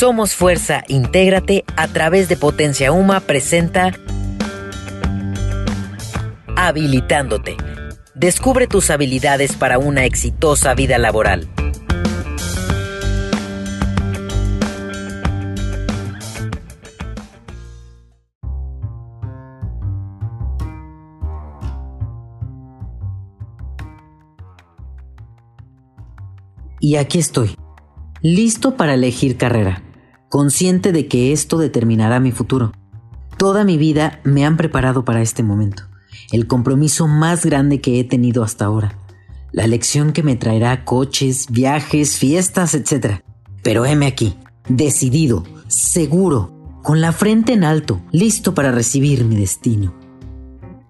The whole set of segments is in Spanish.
Somos Fuerza, intégrate a través de Potencia Uma presenta Habilitándote. Descubre tus habilidades para una exitosa vida laboral. Y aquí estoy, listo para elegir carrera, consciente de que esto determinará mi futuro. Toda mi vida me han preparado para este momento, el compromiso más grande que he tenido hasta ahora, la lección que me traerá coches, viajes, fiestas, etc. Pero heme aquí, decidido, seguro, con la frente en alto, listo para recibir mi destino.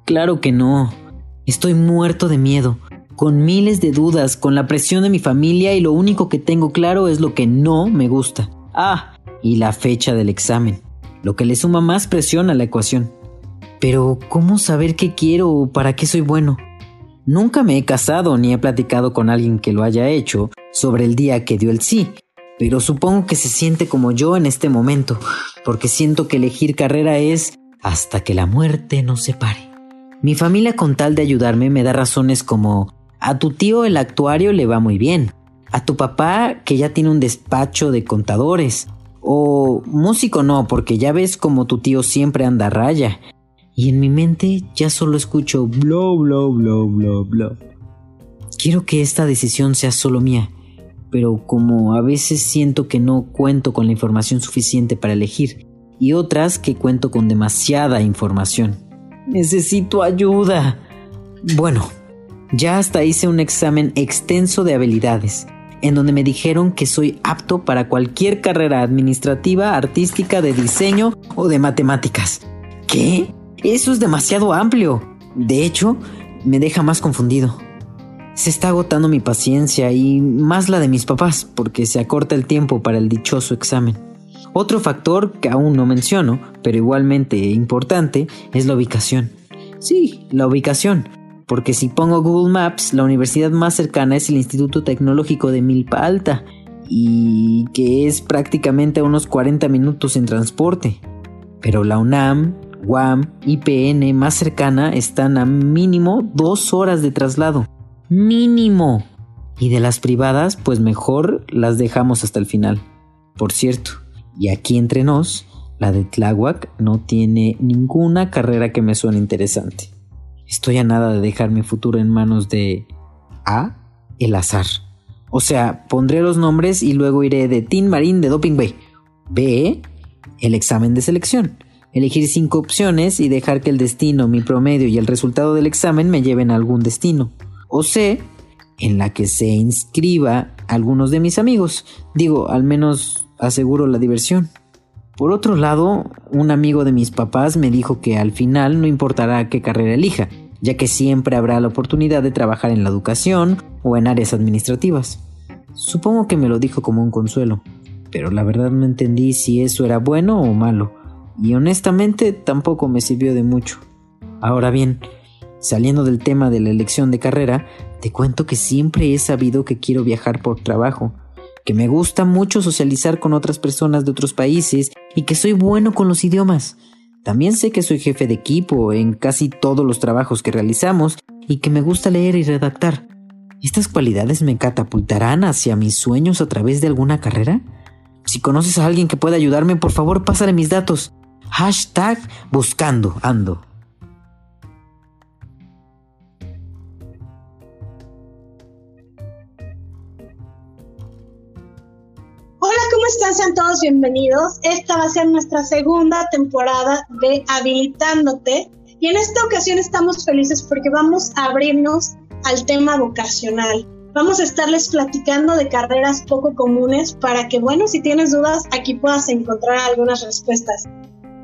Claro que no, estoy muerto de miedo, con miles de dudas, con la presión de mi familia y lo único que tengo claro es lo que no me gusta. Ah, y la fecha del examen, lo que le suma más presión a la ecuación. Pero, ¿cómo saber qué quiero o para qué soy bueno? Nunca me he casado ni he platicado con alguien que lo haya hecho sobre el día que dio el sí, pero supongo que se siente como yo en este momento, porque siento que elegir carrera es hasta que la muerte nos separe. Mi familia con tal de ayudarme me da razones como a tu tío el actuario le va muy bien. A tu papá que ya tiene un despacho de contadores. O músico no, porque ya ves como tu tío siempre anda raya. Y en mi mente ya solo escucho blo blo blo blo blo. Quiero que esta decisión sea solo mía, pero como a veces siento que no cuento con la información suficiente para elegir, y otras que cuento con demasiada información. Necesito ayuda. Bueno, ya hasta hice un examen extenso de habilidades, en donde me dijeron que soy apto para cualquier carrera administrativa, artística, de diseño o de matemáticas. ¿Qué? Eso es demasiado amplio. De hecho, me deja más confundido. Se está agotando mi paciencia y más la de mis papás, porque se acorta el tiempo para el dichoso examen. Otro factor que aún no menciono, pero igualmente importante, es la ubicación. Sí, la ubicación porque si pongo Google Maps, la universidad más cercana es el Instituto Tecnológico de Milpa Alta, y que es prácticamente a unos 40 minutos en transporte. Pero la UNAM, UAM y PN más cercana están a mínimo dos horas de traslado. Mínimo. Y de las privadas, pues mejor las dejamos hasta el final. Por cierto, y aquí entre nos, la de Tláhuac no tiene ninguna carrera que me suene interesante. Estoy a nada de dejar mi futuro en manos de A. El azar. O sea, pondré los nombres y luego iré de Team Marín de Doping Bay. B. El examen de selección. Elegir cinco opciones y dejar que el destino, mi promedio y el resultado del examen me lleven a algún destino. O C. En la que se inscriba algunos de mis amigos. Digo, al menos aseguro la diversión. Por otro lado, un amigo de mis papás me dijo que al final no importará qué carrera elija, ya que siempre habrá la oportunidad de trabajar en la educación o en áreas administrativas. Supongo que me lo dijo como un consuelo, pero la verdad no entendí si eso era bueno o malo, y honestamente tampoco me sirvió de mucho. Ahora bien, saliendo del tema de la elección de carrera, te cuento que siempre he sabido que quiero viajar por trabajo, que me gusta mucho socializar con otras personas de otros países y que soy bueno con los idiomas. También sé que soy jefe de equipo en casi todos los trabajos que realizamos y que me gusta leer y redactar. ¿Estas cualidades me catapultarán hacia mis sueños a través de alguna carrera? Si conoces a alguien que pueda ayudarme, por favor, pásale mis datos. Hashtag buscando ando. Están? Sean todos bienvenidos. Esta va a ser nuestra segunda temporada de Habilitándote. Y en esta ocasión estamos felices porque vamos a abrirnos al tema vocacional. Vamos a estarles platicando de carreras poco comunes para que, bueno, si tienes dudas, aquí puedas encontrar algunas respuestas.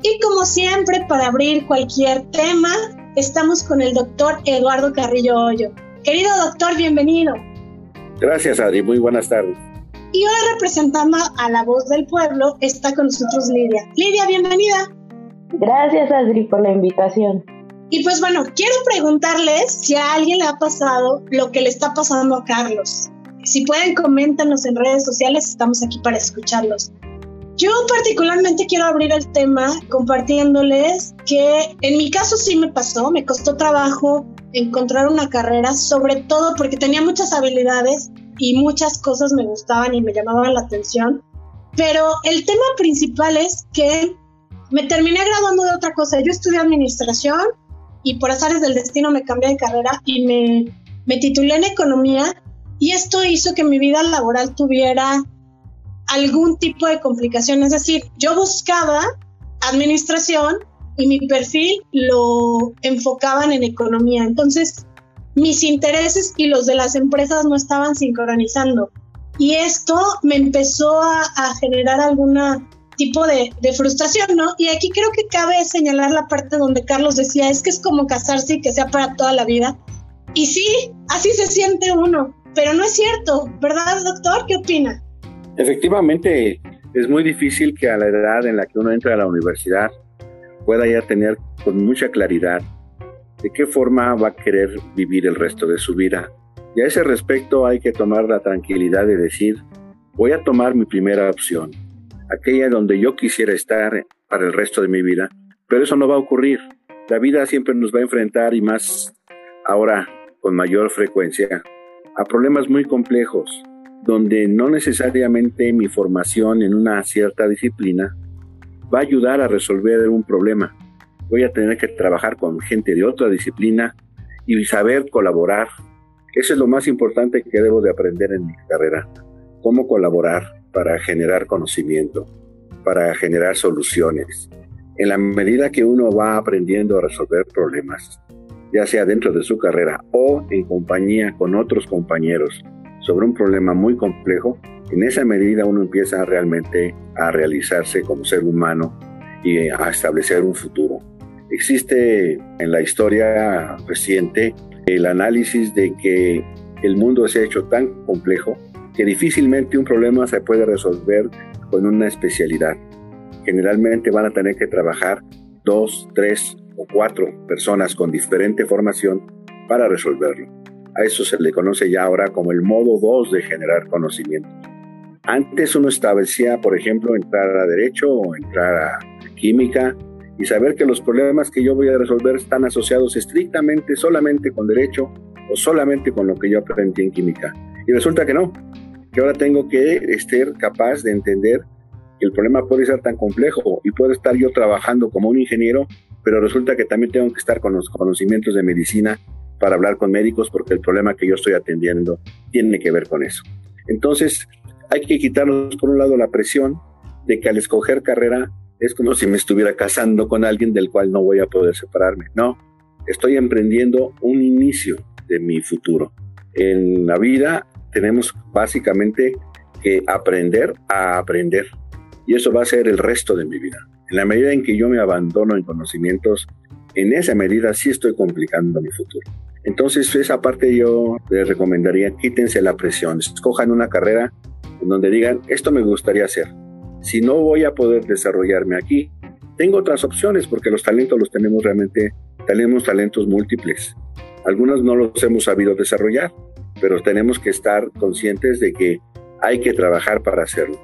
Y como siempre, para abrir cualquier tema, estamos con el doctor Eduardo Carrillo Hoyo. Querido doctor, bienvenido. Gracias, Adri. Muy buenas tardes. Y hoy representando a la voz del pueblo está con nosotros Lidia. Lidia, bienvenida. Gracias Adri por la invitación. Y pues bueno, quiero preguntarles si a alguien le ha pasado lo que le está pasando a Carlos. Si pueden, coméntanos en redes sociales, estamos aquí para escucharlos. Yo particularmente quiero abrir el tema compartiéndoles que en mi caso sí me pasó, me costó trabajo encontrar una carrera, sobre todo porque tenía muchas habilidades y muchas cosas me gustaban y me llamaban la atención. Pero el tema principal es que me terminé graduando de otra cosa. Yo estudié administración y por azares del destino me cambié de carrera y me, me titulé en economía y esto hizo que mi vida laboral tuviera algún tipo de complicación. Es decir, yo buscaba administración y mi perfil lo enfocaban en economía. Entonces, mis intereses y los de las empresas no estaban sincronizando. Y esto me empezó a, generar algún tipo de, de, frustración, ¿no? Y aquí creo que cabe señalar la parte donde Carlos decía, es que es como casarse y que sea para toda la vida. Y sí, así se siente uno, pero no es cierto, ¿verdad, doctor? ¿Qué opina? Efectivamente, es muy difícil que a la edad en la que uno entra a la universidad pueda ya tener con mucha claridad de qué forma va a querer vivir el resto de su vida. Y a ese respecto hay que tomar la tranquilidad de decir, voy a tomar mi primera opción, aquella donde yo quisiera estar para el resto de mi vida, pero eso no va a ocurrir. La vida siempre nos va a enfrentar y más ahora con mayor frecuencia a problemas muy complejos, donde no necesariamente mi formación en una cierta disciplina va a ayudar a resolver un problema. Voy a tener que trabajar con gente de otra disciplina y saber colaborar. Eso es lo más importante que debo de aprender en mi carrera. Cómo colaborar para generar conocimiento, para generar soluciones. En la medida que uno va aprendiendo a resolver problemas, ya sea dentro de su carrera o en compañía con otros compañeros, sobre un problema muy complejo, en esa medida uno empieza realmente a realizarse como ser humano y a establecer un futuro. Existe en la historia reciente el análisis de que el mundo se ha hecho tan complejo que difícilmente un problema se puede resolver con una especialidad. Generalmente van a tener que trabajar dos, tres o cuatro personas con diferente formación para resolverlo. A eso se le conoce ya ahora como el modo 2 de generar conocimiento. Antes uno establecía, por ejemplo, entrar a derecho o entrar a química y saber que los problemas que yo voy a resolver están asociados estrictamente solamente con derecho o solamente con lo que yo aprendí en química. Y resulta que no, que ahora tengo que ser capaz de entender que el problema puede ser tan complejo y puedo estar yo trabajando como un ingeniero, pero resulta que también tengo que estar con los conocimientos de medicina para hablar con médicos porque el problema que yo estoy atendiendo tiene que ver con eso. Entonces, hay que quitarnos por un lado la presión de que al escoger carrera es como si me estuviera casando con alguien del cual no voy a poder separarme. No, estoy emprendiendo un inicio de mi futuro. En la vida tenemos básicamente que aprender a aprender y eso va a ser el resto de mi vida. En la medida en que yo me abandono en conocimientos, en esa medida sí estoy complicando mi futuro. Entonces, esa parte yo les recomendaría, quítense la presión, escojan una carrera en donde digan, esto me gustaría hacer. Si no voy a poder desarrollarme aquí, tengo otras opciones porque los talentos los tenemos realmente, tenemos talentos múltiples. Algunos no los hemos sabido desarrollar, pero tenemos que estar conscientes de que hay que trabajar para hacerlo.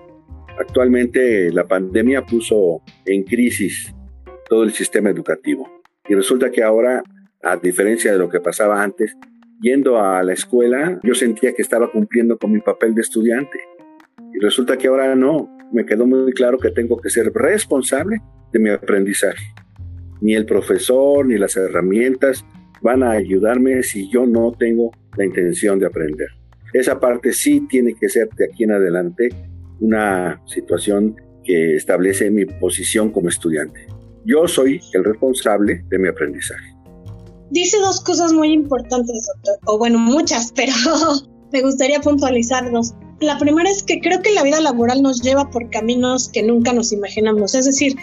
Actualmente la pandemia puso en crisis todo el sistema educativo y resulta que ahora a diferencia de lo que pasaba antes, yendo a la escuela, yo sentía que estaba cumpliendo con mi papel de estudiante. Y resulta que ahora no, me quedó muy claro que tengo que ser responsable de mi aprendizaje. Ni el profesor ni las herramientas van a ayudarme si yo no tengo la intención de aprender. Esa parte sí tiene que ser de aquí en adelante una situación que establece mi posición como estudiante. Yo soy el responsable de mi aprendizaje dice dos cosas muy importantes, doctor, o bueno, muchas, pero me gustaría puntualizar dos. La primera es que creo que la vida laboral nos lleva por caminos que nunca nos imaginamos, es decir,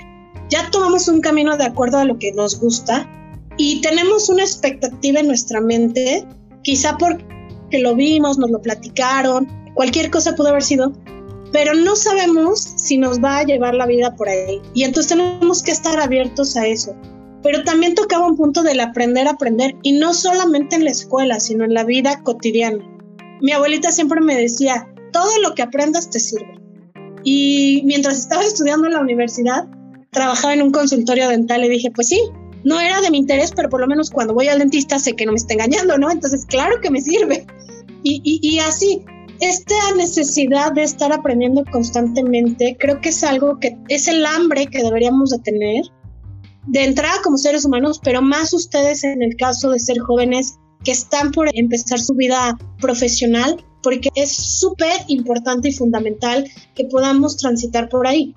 ya tomamos un camino de acuerdo a lo que nos gusta y tenemos una expectativa en nuestra mente, quizá porque lo vimos, nos lo platicaron, cualquier cosa pudo haber sido, pero no sabemos si nos va a llevar la vida por ahí. Y entonces tenemos que estar abiertos a eso pero también tocaba un punto del aprender a aprender y no solamente en la escuela, sino en la vida cotidiana. Mi abuelita siempre me decía, todo lo que aprendas te sirve. Y mientras estaba estudiando en la universidad, trabajaba en un consultorio dental y dije, pues sí, no era de mi interés, pero por lo menos cuando voy al dentista sé que no me está engañando, ¿no? Entonces, claro que me sirve. Y, así, esta necesidad de estar aprendiendo constantemente, creo que es algo que es el hambre que deberíamos de tener de entrada como seres humanos, pero más ustedes en el caso de ser jóvenes que están por empezar su vida profesional, porque es súper importante y fundamental que podamos transitar por ahí.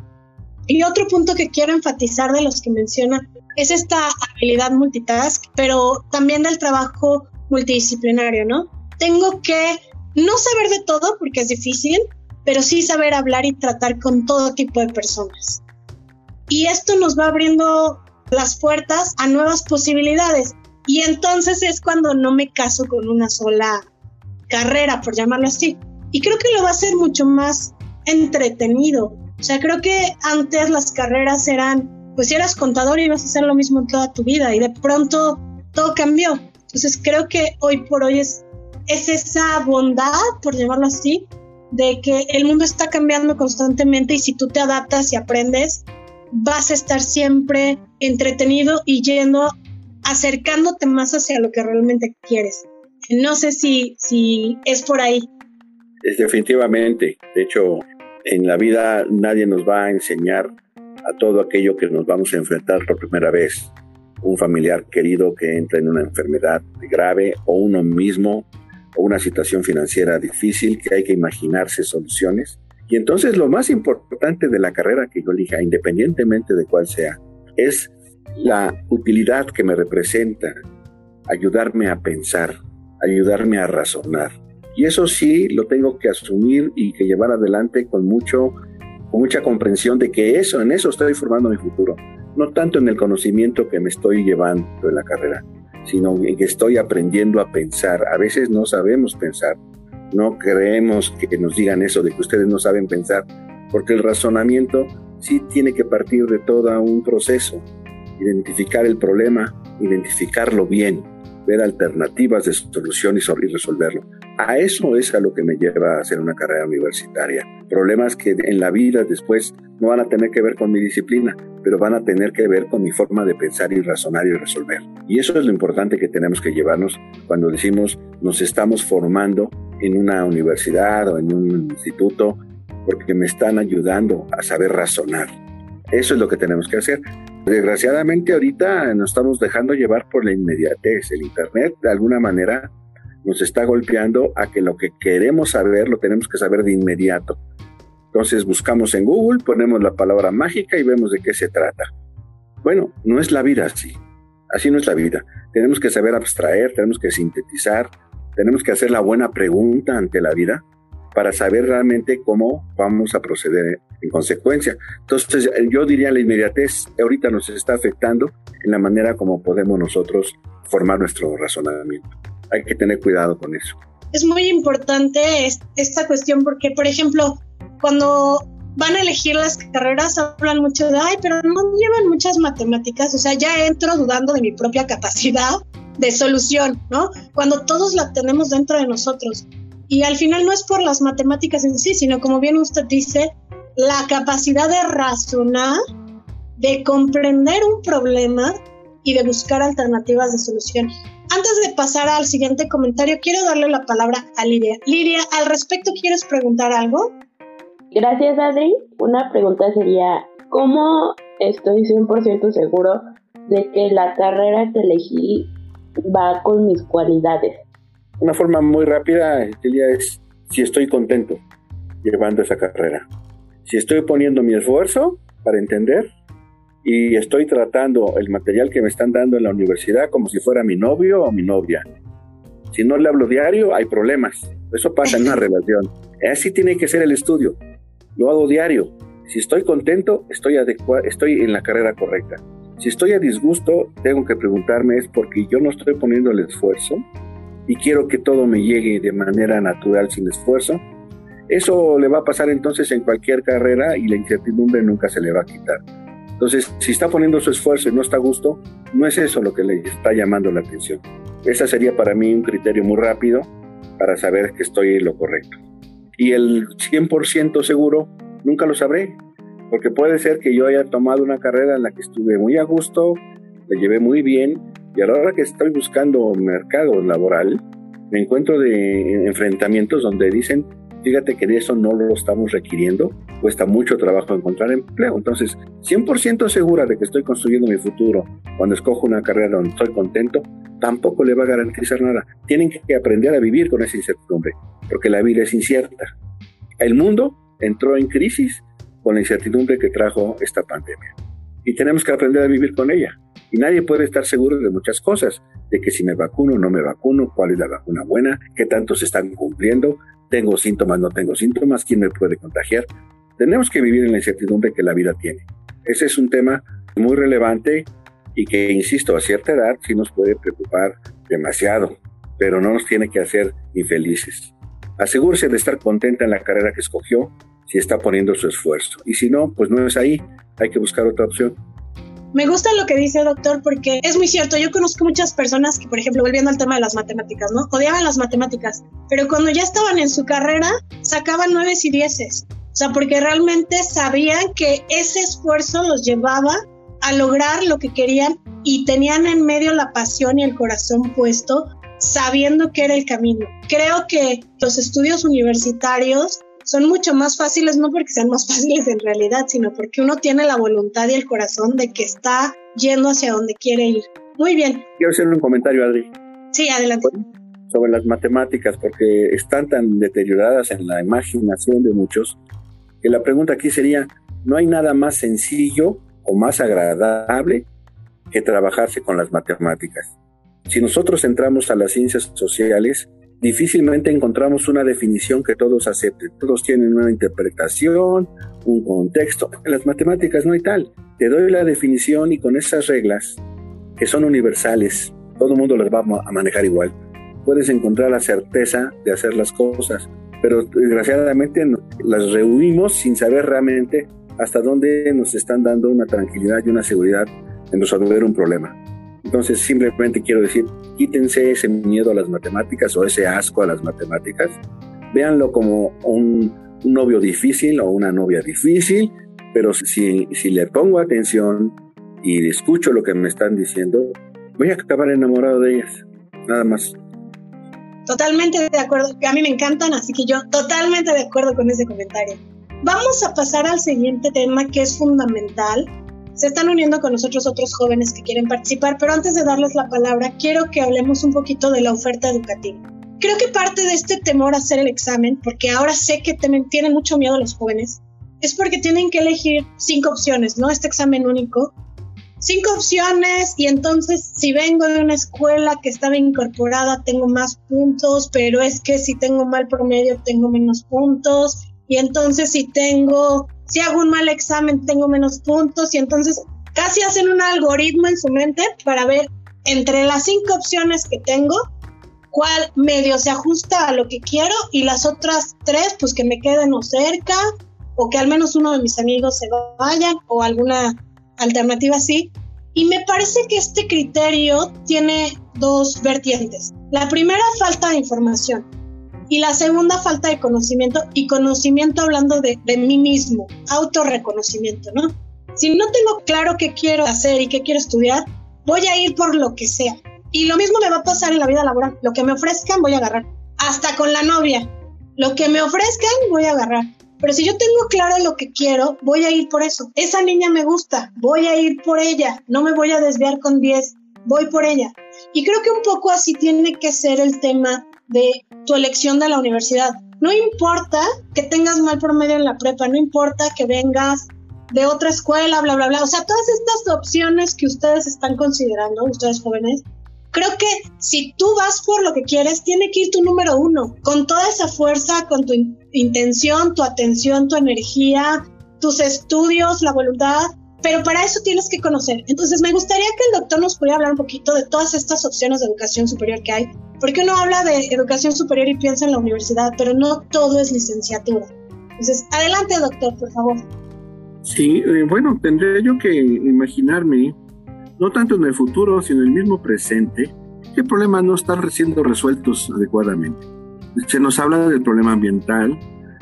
Y otro punto que quiero enfatizar de los que menciona es esta habilidad multitask, pero también del trabajo multidisciplinario, ¿no? Tengo que no saber de todo porque es difícil, pero sí saber hablar y tratar con todo tipo de personas. Y esto nos va abriendo las puertas a nuevas posibilidades. Y entonces es cuando no me caso con una sola carrera, por llamarlo así. Y creo que lo va a hacer mucho más entretenido. O sea, creo que antes las carreras eran, pues eras contador ibas a hacer lo mismo toda tu vida y de pronto todo cambió. Entonces creo que hoy por hoy es, es esa bondad, por llamarlo así, de que el mundo está cambiando constantemente y si tú te adaptas y aprendes, vas a estar siempre entretenido y yendo, acercándote más hacia lo que realmente quieres. No sé si, si es por ahí. Es definitivamente. De hecho, en la vida nadie nos va a enseñar a todo aquello que nos vamos a enfrentar por primera vez. Un familiar querido que entra en una enfermedad grave o uno mismo o una situación financiera difícil que hay que imaginarse soluciones y entonces lo más importante de la carrera que yo elija, independientemente de cuál sea, es la utilidad que me representa, ayudarme a pensar, ayudarme a razonar. Y eso sí lo tengo que asumir y que llevar adelante con mucho con mucha comprensión de que eso en eso estoy formando mi futuro, no tanto en el conocimiento que me estoy llevando en la carrera, sino en que estoy aprendiendo a pensar. A veces no sabemos pensar, no creemos que nos digan eso de que ustedes no saben pensar, porque el razonamiento sí tiene que partir de todo un proceso, identificar el problema, identificarlo bien, ver alternativas de solución y resolverlo. A eso es a lo que me lleva a hacer una carrera universitaria. Problemas que en la vida después no van a tener que ver con mi disciplina, pero van a tener que ver con mi forma de pensar y razonar y resolver. Y eso es lo importante que tenemos que llevarnos cuando decimos nos estamos formando en una universidad o en un instituto porque me están ayudando a saber razonar. Eso es lo que tenemos que hacer. Desgraciadamente ahorita nos estamos dejando llevar por la inmediatez. El Internet de alguna manera nos está golpeando a que lo que queremos saber lo tenemos que saber de inmediato. Entonces buscamos en Google, ponemos la palabra mágica y vemos de qué se trata. Bueno, no es la vida así. Así no es la vida. Tenemos que saber abstraer, tenemos que sintetizar, tenemos que hacer la buena pregunta ante la vida para saber realmente cómo vamos a proceder en consecuencia. Entonces, yo diría la inmediatez ahorita nos está afectando en la manera como podemos nosotros formar nuestro razonamiento. Hay que tener cuidado con eso. Es muy importante esta cuestión porque, por ejemplo, cuando van a elegir las carreras hablan mucho de, ay, pero no llevan muchas matemáticas, o sea, ya entro dudando de mi propia capacidad de solución, ¿no? Cuando todos la tenemos dentro de nosotros. Y al final no es por las matemáticas en sí, sino como bien usted dice, la capacidad de razonar, de comprender un problema y de buscar alternativas de solución. Antes de pasar al siguiente comentario, quiero darle la palabra a Lidia. Lidia, al respecto, ¿quieres preguntar algo? Gracias, Adri. Una pregunta sería, ¿cómo estoy 100% seguro de que la carrera que elegí va con mis cualidades. Una forma muy rápida, Emilia, es si estoy contento llevando esa carrera. Si estoy poniendo mi esfuerzo para entender y estoy tratando el material que me están dando en la universidad como si fuera mi novio o mi novia. Si no le hablo diario, hay problemas. Eso pasa en una relación. Así tiene que ser el estudio. Lo hago diario. Si estoy contento, estoy, estoy en la carrera correcta. Si estoy a disgusto, tengo que preguntarme es porque yo no estoy poniendo el esfuerzo y quiero que todo me llegue de manera natural sin esfuerzo. Eso le va a pasar entonces en cualquier carrera y la incertidumbre nunca se le va a quitar. Entonces, si está poniendo su esfuerzo y no está a gusto, no es eso lo que le está llamando la atención. Ese sería para mí un criterio muy rápido para saber que estoy en lo correcto. Y el 100% seguro Nunca lo sabré, porque puede ser que yo haya tomado una carrera en la que estuve muy a gusto, la llevé muy bien, y a la hora que estoy buscando mercado laboral, me encuentro de enfrentamientos donde dicen, fíjate que de eso no lo estamos requiriendo, cuesta mucho trabajo encontrar empleo. Entonces, 100% segura de que estoy construyendo mi futuro cuando escojo una carrera donde estoy contento, tampoco le va a garantizar nada. Tienen que aprender a vivir con esa incertidumbre, porque la vida es incierta. El mundo entró en crisis con la incertidumbre que trajo esta pandemia. Y tenemos que aprender a vivir con ella. Y nadie puede estar seguro de muchas cosas, de que si me vacuno no me vacuno, cuál es la vacuna buena, qué tanto se están cumpliendo, tengo síntomas, no tengo síntomas, quién me puede contagiar. Tenemos que vivir en la incertidumbre que la vida tiene. Ese es un tema muy relevante y que, insisto, a cierta edad sí nos puede preocupar demasiado, pero no nos tiene que hacer infelices. Asegúrese de estar contenta en la carrera que escogió si está poniendo su esfuerzo. Y si no, pues no es ahí, hay que buscar otra opción. Me gusta lo que dice doctor porque es muy cierto. Yo conozco muchas personas que, por ejemplo, volviendo al tema de las matemáticas, ¿no? Odiaban las matemáticas, pero cuando ya estaban en su carrera, sacaban nueves y dieces. O sea, porque realmente sabían que ese esfuerzo los llevaba a lograr lo que querían y tenían en medio la pasión y el corazón puesto sabiendo que era el camino. Creo que los estudios universitarios son mucho más fáciles, no porque sean más fáciles en realidad, sino porque uno tiene la voluntad y el corazón de que está yendo hacia donde quiere ir. Muy bien. Quiero hacer un comentario, Adri. Sí, adelante. Sobre las matemáticas, porque están tan deterioradas en la imaginación de muchos, que la pregunta aquí sería, ¿no hay nada más sencillo o más agradable que trabajarse con las matemáticas. Si nosotros entramos a las ciencias sociales, difícilmente encontramos una definición que todos acepten. Todos tienen una interpretación, un contexto. En las matemáticas no hay tal. Te doy la definición y con esas reglas, que son universales, todo el mundo las va a manejar igual. Puedes encontrar la certeza de hacer las cosas, pero desgraciadamente las reunimos sin saber realmente hasta dónde nos están dando una tranquilidad y una seguridad en resolver un problema. Entonces simplemente quiero decir, quítense ese miedo a las matemáticas o ese asco a las matemáticas, véanlo como un, novio difícil o una novia difícil, pero si, si le pongo atención y escucho lo que me están diciendo, voy a acabar enamorado de ellas, nada más. Totalmente de acuerdo, a mí me encantan, así que yo totalmente de acuerdo con ese comentario. Vamos a pasar al siguiente tema que es fundamental. Se están uniendo con nosotros otros jóvenes que quieren participar, pero antes de darles la palabra, quiero que hablemos un poquito de la oferta educativa. Creo que parte de este temor a hacer el examen, porque ahora sé que tienen mucho miedo los jóvenes, es porque tienen que elegir cinco opciones, ¿no? Este examen único. Cinco opciones y entonces si vengo de una escuela que estaba incorporada tengo más puntos, pero es que si tengo mal promedio tengo menos puntos y entonces si tengo, si hago un mal examen tengo menos puntos y entonces casi hacen un algoritmo en su mente para ver entre las cinco opciones que tengo cuál medio se ajusta a lo que quiero y las otras tres pues que me queden o cerca o que al menos uno de mis amigos se vayan o alguna alternativa así. Y me parece que este criterio tiene dos vertientes. La primera, falta de información y la segunda falta de conocimiento y conocimiento hablando de, de mí mismo, autorreconocimiento, ¿no? Si no tengo claro qué quiero hacer y qué quiero estudiar, voy a ir por lo que sea. Y lo mismo me va a pasar en la vida laboral. Lo que me ofrezcan, voy a agarrar. Hasta con la novia. Lo que me ofrezcan, voy a agarrar. Pero si yo tengo claro lo que quiero, voy a ir por eso. Esa niña me gusta, voy a ir por ella. No me voy a desviar con 10, voy por ella. Y creo que un poco así tiene que ser el tema de tu elección de la universidad. No importa que tengas mal promedio en la prepa, no importa que vengas de otra escuela, bla, bla, bla. O sea, todas estas opciones que ustedes están considerando, ustedes jóvenes, creo que si tú vas por lo que quieres, tiene que ir tu número uno, con toda esa fuerza, con tu intención, tu atención, tu energía, tus estudios, la voluntad, pero para eso tienes que conocer. Entonces me gustaría que el doctor nos pudiera hablar un poquito de todas estas opciones de educación superior que hay, porque uno habla de educación superior y piensa en la universidad, pero no todo es licenciatura. Entonces, adelante doctor, por favor. Sí, eh, bueno, tendría yo que imaginarme, no tanto en el futuro, sino en el mismo presente, qué problemas no están siendo resueltos adecuadamente. Se nos habla del problema ambiental,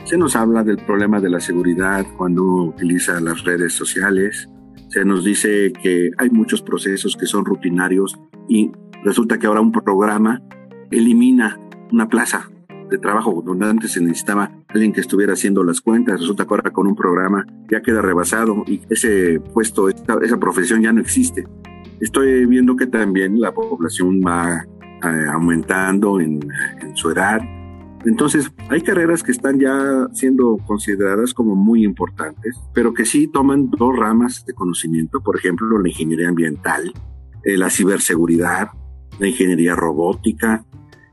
Se nos habla del problema de la seguridad cuando utiliza las redes sociales. Se nos dice que hay muchos procesos que son rutinarios y resulta que ahora un programa elimina una plaza de trabajo donde antes se necesitaba alguien que estuviera haciendo las cuentas. Resulta que ahora con un programa ya queda rebasado y ese puesto, esa, profesión ya no existe. Estoy viendo que también la población va eh, aumentando en, su edad. Entonces, hay carreras que están ya siendo consideradas como muy importantes, pero que sí toman dos ramas de conocimiento, por ejemplo, la ingeniería ambiental, eh, la ciberseguridad, la ingeniería robótica,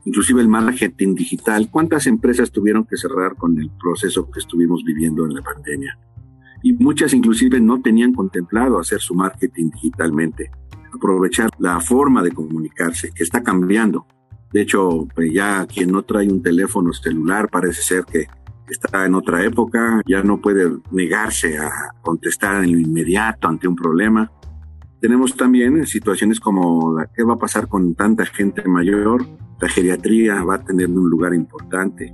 inclusive el marketing digital. ¿Cuántas empresas tuvieron que cerrar con el proceso que estuvimos viviendo en la pandemia? Y muchas inclusive no tenían contemplado hacer su marketing digitalmente, aprovechar la forma de comunicarse que está cambiando. De hecho, pues ya quien no trae un teléfono celular parece ser que está en otra época, ya no puede negarse a contestar en lo inmediato ante un problema. Tenemos también situaciones como la que va a pasar con tanta gente mayor, la geriatría va a tener un lugar importante.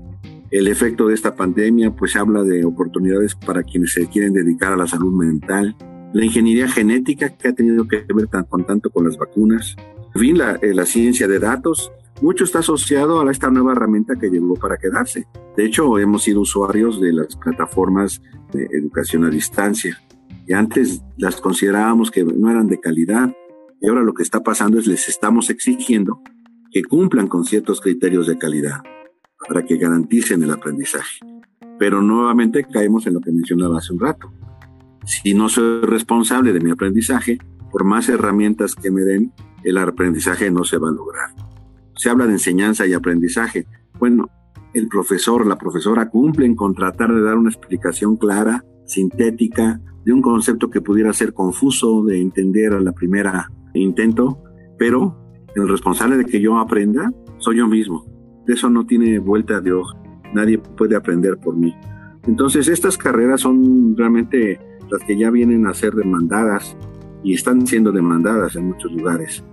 El efecto de esta pandemia pues habla de oportunidades para quienes se quieren dedicar a la salud mental, la ingeniería genética que ha tenido que ver con tanto con las vacunas, en fin, la, eh, la ciencia de datos, mucho está asociado a esta nueva herramienta que llegó para quedarse. De hecho, hemos sido usuarios de las plataformas de educación a distancia y antes las considerábamos que no eran de calidad y ahora lo que está pasando es les estamos exigiendo que cumplan con ciertos criterios de calidad para que garanticen el aprendizaje. Pero nuevamente caemos en lo que mencionaba hace un rato. Si no soy responsable de mi aprendizaje, por más herramientas que me den, el aprendizaje no se va a lograr. Se habla de enseñanza y aprendizaje. Bueno, el profesor, la profesora cumplen con tratar de dar una explicación clara, sintética, de un concepto que pudiera ser confuso de entender a la primera intento, pero el responsable de que yo aprenda soy yo mismo. Eso no tiene vuelta de hoja. Nadie puede aprender por mí. Entonces estas carreras son realmente las que ya vienen a ser demandadas y están siendo demandadas en muchos lugares.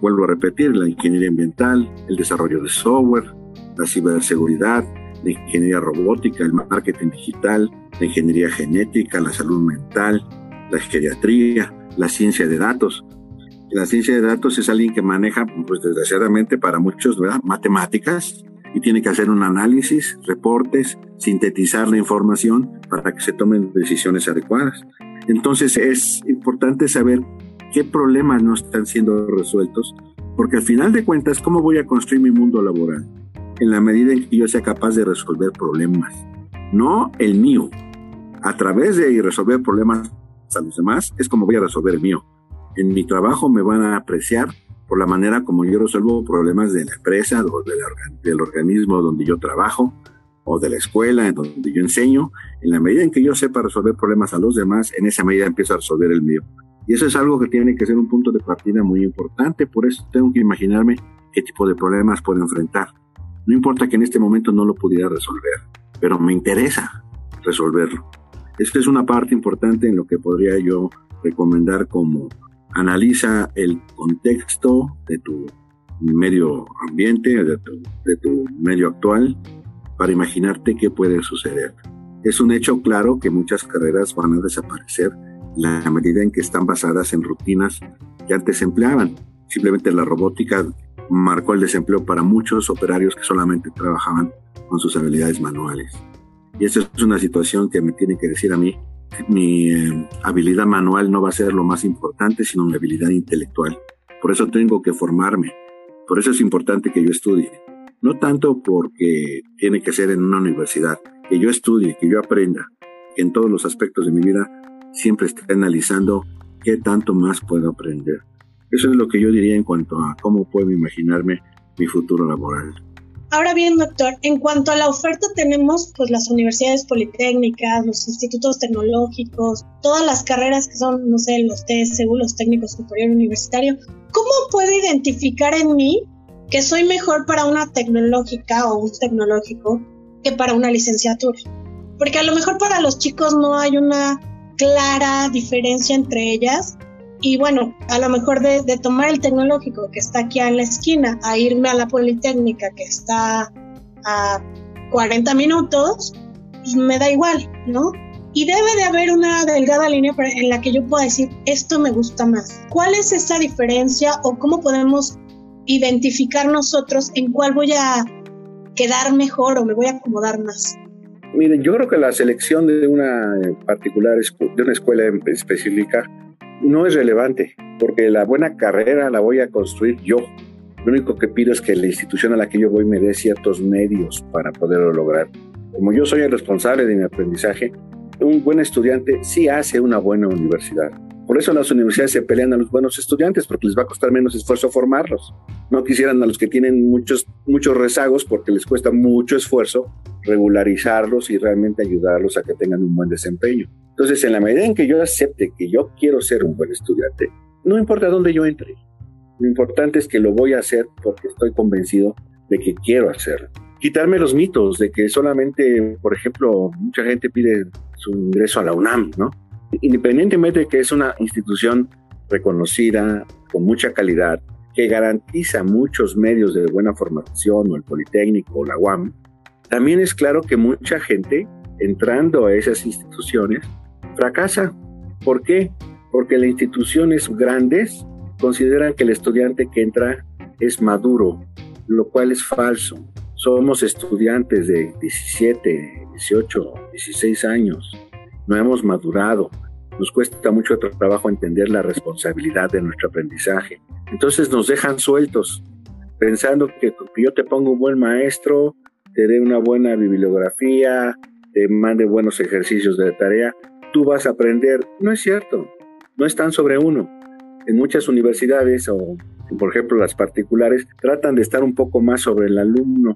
Vuelvo a repetir, la ingeniería ambiental, el desarrollo de software, la ciberseguridad, la ingeniería robótica, el marketing digital, la ingeniería genética, la salud mental, la geriatría, la ciencia de datos. La ciencia de datos es alguien que maneja, pues desgraciadamente para muchos, ¿verdad? matemáticas y tiene que hacer un análisis, reportes, sintetizar la información para que se tomen decisiones adecuadas. Entonces es importante saber qué problemas no están siendo resueltos, porque al final de cuentas, ¿cómo voy a construir mi mundo laboral? En la medida en que yo sea capaz de resolver problemas, no el mío, a través de resolver problemas a los demás, es como voy a resolver el mío. En mi trabajo me van a apreciar por la manera como yo resuelvo problemas de la empresa o del organismo donde yo trabajo o de la escuela en donde yo enseño. En la medida en que yo sepa resolver problemas a los demás, en esa medida empiezo a resolver el mío. Y eso es algo que tiene que ser un punto de partida muy importante. Por eso tengo que imaginarme qué tipo de problemas puedo enfrentar. No importa que en este momento no lo pudiera resolver, pero me interesa resolverlo. Esta es una parte importante en lo que podría yo recomendar como analiza el contexto de tu medio ambiente, de tu, medio actual, para imaginarte qué puede suceder. Es un hecho claro que muchas carreras van a desaparecer la medida en que están basadas en rutinas que antes empleaban. Simplemente la robótica marcó el desempleo para muchos operarios que solamente trabajaban con sus habilidades manuales. Y esa es una situación que me tiene que decir a mí, mi eh, habilidad manual no va a ser lo más importante, sino mi habilidad intelectual. Por eso tengo que formarme. Por eso es importante que yo estudie. No tanto porque tiene que ser en una universidad, que yo estudie, que yo aprenda, que en todos los aspectos de mi vida siempre esté analizando qué tanto más puedo aprender. Eso es lo que yo diría en cuanto a cómo puedo imaginarme mi futuro laboral. Ahora bien, doctor, en cuanto a la oferta tenemos pues las universidades politécnicas, los institutos tecnológicos, todas las carreras que son, no sé, los TSU, los técnicos superior universitario. ¿Cómo puedo identificar en mí que soy mejor para una tecnológica o un tecnológico que para una licenciatura? Porque a lo mejor para los chicos no hay una clara diferencia entre ellas y bueno, a lo mejor de, tomar el tecnológico que está aquí en la esquina a irme a la Politécnica que está a 40 minutos, pues, me da igual, ¿no? Y debe de haber una delgada línea en la que yo pueda decir, esto me gusta más. ¿Cuál es esa diferencia o cómo podemos identificar nosotros en cuál voy a quedar mejor o me voy a acomodar más? Miren, yo creo que la selección de una particular, de una escuela específica, no es relevante, porque la buena carrera la voy a construir yo. Lo único que pido es que la institución a la que yo voy me dé ciertos medios para poderlo lograr. Como yo soy el responsable de mi aprendizaje, un buen estudiante sí hace una buena universidad. Por eso las universidades se pelean a los buenos estudiantes, porque les va a costar menos esfuerzo formarlos. No quisieran a los que tienen muchos, muchos rezagos, porque les cuesta mucho esfuerzo regularizarlos y realmente ayudarlos a que tengan un buen desempeño. Entonces, en la medida en que yo acepte que yo quiero ser un buen estudiante, no importa dónde yo entre. Lo importante es que lo voy a hacer porque estoy convencido de que quiero hacerlo. Quitarme los mitos de que solamente, por ejemplo, mucha gente pide su ingreso a la UNAM, ¿no? Independientemente de que es una institución reconocida, con mucha calidad, que garantiza muchos medios de buena formación, o el Politécnico, o la UAM, también es claro que mucha gente entrando a esas instituciones fracasa. ¿Por qué? Porque las instituciones grandes consideran que el estudiante que entra es maduro, lo cual es falso. Somos estudiantes de 17, 18, 16 años. No hemos madurado. Nos cuesta mucho trabajo entender la responsabilidad de nuestro aprendizaje. Entonces nos dejan sueltos, pensando que yo te pongo un buen maestro, te dé una buena bibliografía, te mande buenos ejercicios de tarea, tú vas a aprender. No es cierto, no están sobre uno. En muchas universidades o, por ejemplo, las particulares, tratan de estar un poco más sobre el alumno,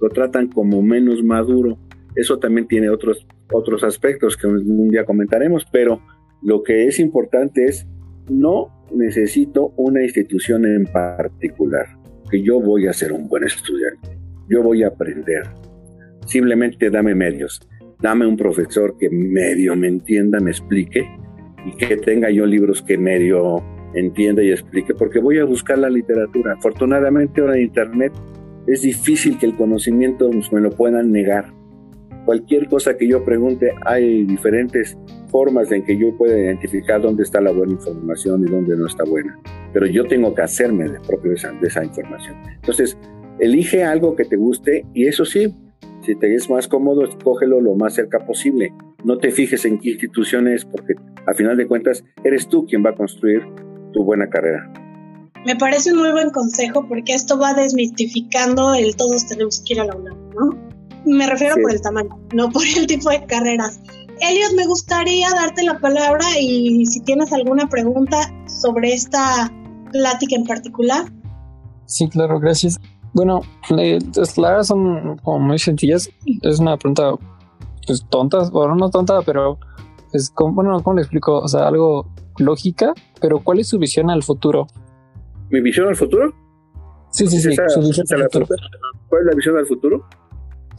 lo tratan como menos maduro. Eso también tiene otros, otros aspectos que un día comentaremos, pero lo que es importante es no necesito una institución en particular, que yo voy a ser un buen estudiante, yo voy a aprender. Simplemente dame medios dame un profesor que medio me entienda, me explique y que tenga yo libros que medio entienda y explique, porque voy a buscar la literatura. Afortunadamente ahora en Internet es difícil que el conocimiento me lo puedan negar. Cualquier cosa que yo pregunte, hay diferentes formas en que yo pueda identificar dónde está la buena información y dónde no está buena. Pero yo tengo que hacerme de propio de esa, información. Entonces, elige algo que te guste y eso sí, si te es más cómodo, escógelo lo más cerca posible. No te fijes en qué instituciones, porque a final de cuentas eres tú quien va a construir tu buena carrera. Me parece un muy buen consejo porque esto va desmistificando el todos tenemos que ir a la UNAM, ¿no? Me refiero por el tamaño, no por el tipo de carreras. Eliot, me gustaría darte la palabra y si tienes alguna pregunta sobre esta plática en particular. Sí, claro, gracias. Bueno, las claras son como muy sencillas. Es una pregunta pues tonta, bueno, no tonta, pero es como, bueno, ¿cómo le explico? O sea, algo lógica, pero ¿cuál es su visión al futuro? ¿Mi visión al futuro? Sí, sí, sí. su visión al futuro. ¿Cuál es la visión al futuro?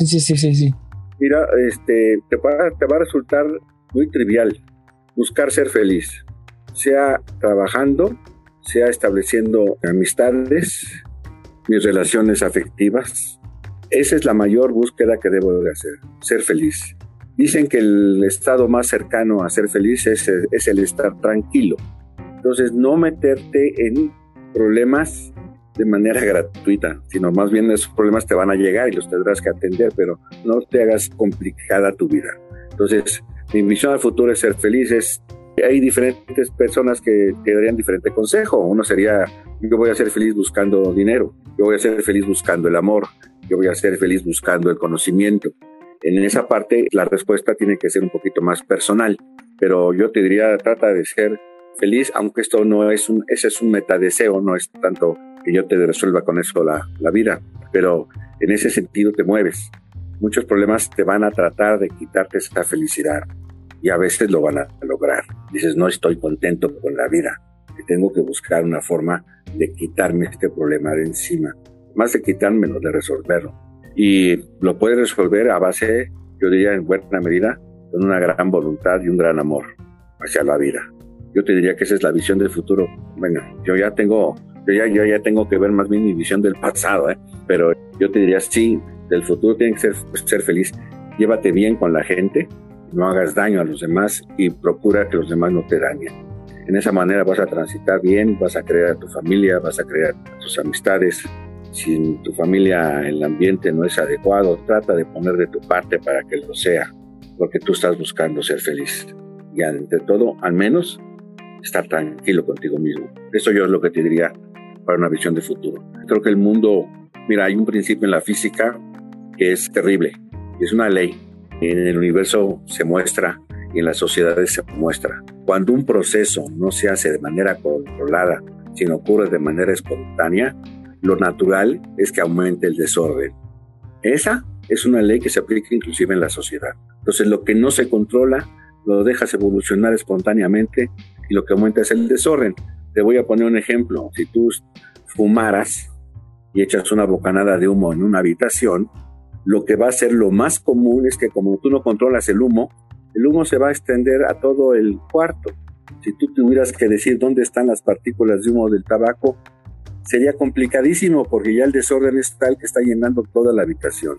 Sí, sí, sí, sí. Mira, este, te va, te va a resultar muy trivial buscar ser feliz, sea trabajando, sea estableciendo amistades, mis relaciones afectivas. Esa es la mayor búsqueda que debo de hacer, ser feliz. Dicen que el estado más cercano a ser feliz es, es el estar tranquilo. Entonces, no meterte en problemas de manera gratuita, sino más bien esos problemas te van a llegar y los tendrás que atender, pero no te hagas complicada tu vida. Entonces, mi misión al futuro es ser feliz, hay diferentes personas que te darían diferente consejo. Uno sería, yo voy a ser feliz buscando dinero, yo voy a ser feliz buscando el amor, yo voy a ser feliz buscando el conocimiento. En esa parte la respuesta tiene que ser un poquito más personal, pero yo te diría, trata de ser feliz, aunque esto no es un, ese es un metadeseo, no es tanto que yo te resuelva con eso la, la vida, pero en ese sentido te mueves. Muchos problemas te van a tratar de quitarte esa felicidad y a veces lo van a lograr. Dices, no estoy contento con la vida, tengo que buscar una forma de quitarme este problema de encima, más de quitármelo, de resolverlo. Y lo puedes resolver a base, yo diría en buena medida, con una gran voluntad y un gran amor hacia la vida. Yo te diría que esa es la visión del futuro. Bueno, yo ya tengo, yo ya, yo ya tengo que ver más bien mi visión del pasado, ¿eh? pero yo te diría, sí, del futuro tiene que ser, ser feliz llévate bien con la gente, no hagas daño a los demás y procura que los demás no te dañen. En esa manera vas a transitar bien, vas a crear a tu familia, vas a crear tus amistades. Si en tu familia el ambiente no es adecuado, trata de poner de tu parte para que lo sea, porque tú estás buscando ser feliz. Y ante todo, al menos, estar tranquilo contigo mismo. Eso yo es lo que te diría para una visión de futuro. Creo que el mundo, mira, hay un principio en la física que es terrible, es una ley. En el universo se muestra y en las sociedades se muestra. Cuando un proceso no se hace de manera controlada, sino ocurre de manera espontánea, lo natural es que aumente el desorden. Esa es una ley que se aplica inclusive en la sociedad. Entonces lo que no se controla, lo dejas evolucionar espontáneamente y lo que aumenta es el desorden. Te voy a poner un ejemplo. Si tú fumaras y echas una bocanada de humo en una habitación, lo que va a ser lo más común es que como tú no controlas el humo, el humo se va a extender a todo el cuarto. Si tú tuvieras que decir dónde están las partículas de humo del tabaco, sería complicadísimo porque ya el desorden es tal que está llenando toda la habitación.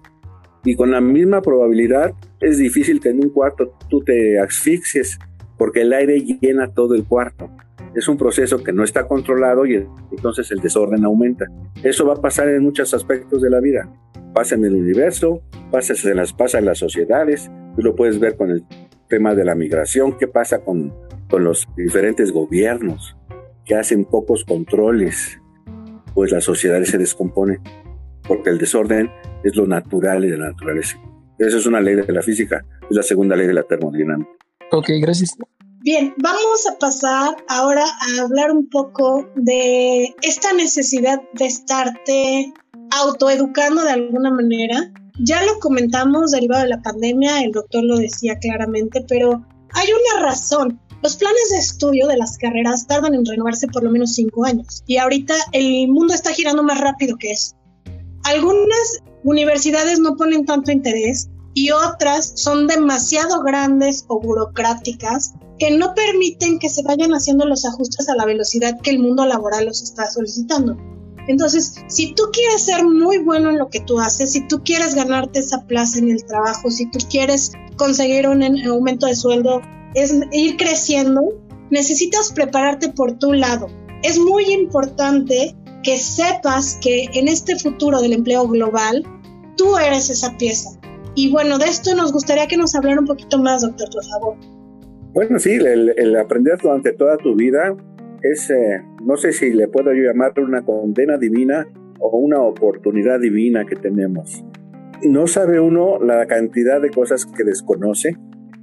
Y con la misma probabilidad es difícil que en un cuarto tú te asfixies porque el aire llena todo el cuarto. Es un proceso que no está controlado y entonces el desorden aumenta. Eso va a pasar en muchos aspectos de la vida. Pasa en el universo, pasa en las, pasa en las sociedades, tú lo puedes ver con el tema de la migración, qué pasa con, con los diferentes gobiernos que hacen pocos controles, pues las sociedades se descomponen, porque el desorden es lo natural de la naturaleza. Esa es una ley de la física, es la segunda ley de la termodinámica. Ok, gracias. Bien, vamos a pasar ahora a hablar un poco de esta necesidad de estarte autoeducando de alguna manera. Ya lo comentamos derivado de la pandemia, el doctor lo decía claramente, pero hay una razón. Los planes de estudio de las carreras tardan en renovarse por lo menos cinco años y ahorita el mundo está girando más rápido que eso. Algunas universidades no ponen tanto interés y otras son demasiado grandes o burocráticas que no permiten que se vayan haciendo los ajustes a la velocidad que el mundo laboral los está solicitando. Entonces, si tú quieres ser muy bueno en lo que tú haces, si tú quieres ganarte esa plaza en el trabajo, si tú quieres conseguir un aumento de sueldo, es ir creciendo, necesitas prepararte por tu lado. Es muy importante que sepas que en este futuro del empleo global, tú eres esa pieza. Y bueno, de esto nos gustaría que nos hablara un poquito más, doctor, por favor. Bueno, sí, el, aprender durante toda tu vida es, eh, no sé si le puedo yo llamar una condena divina o una oportunidad divina que tenemos. No sabe uno la cantidad de cosas que desconoce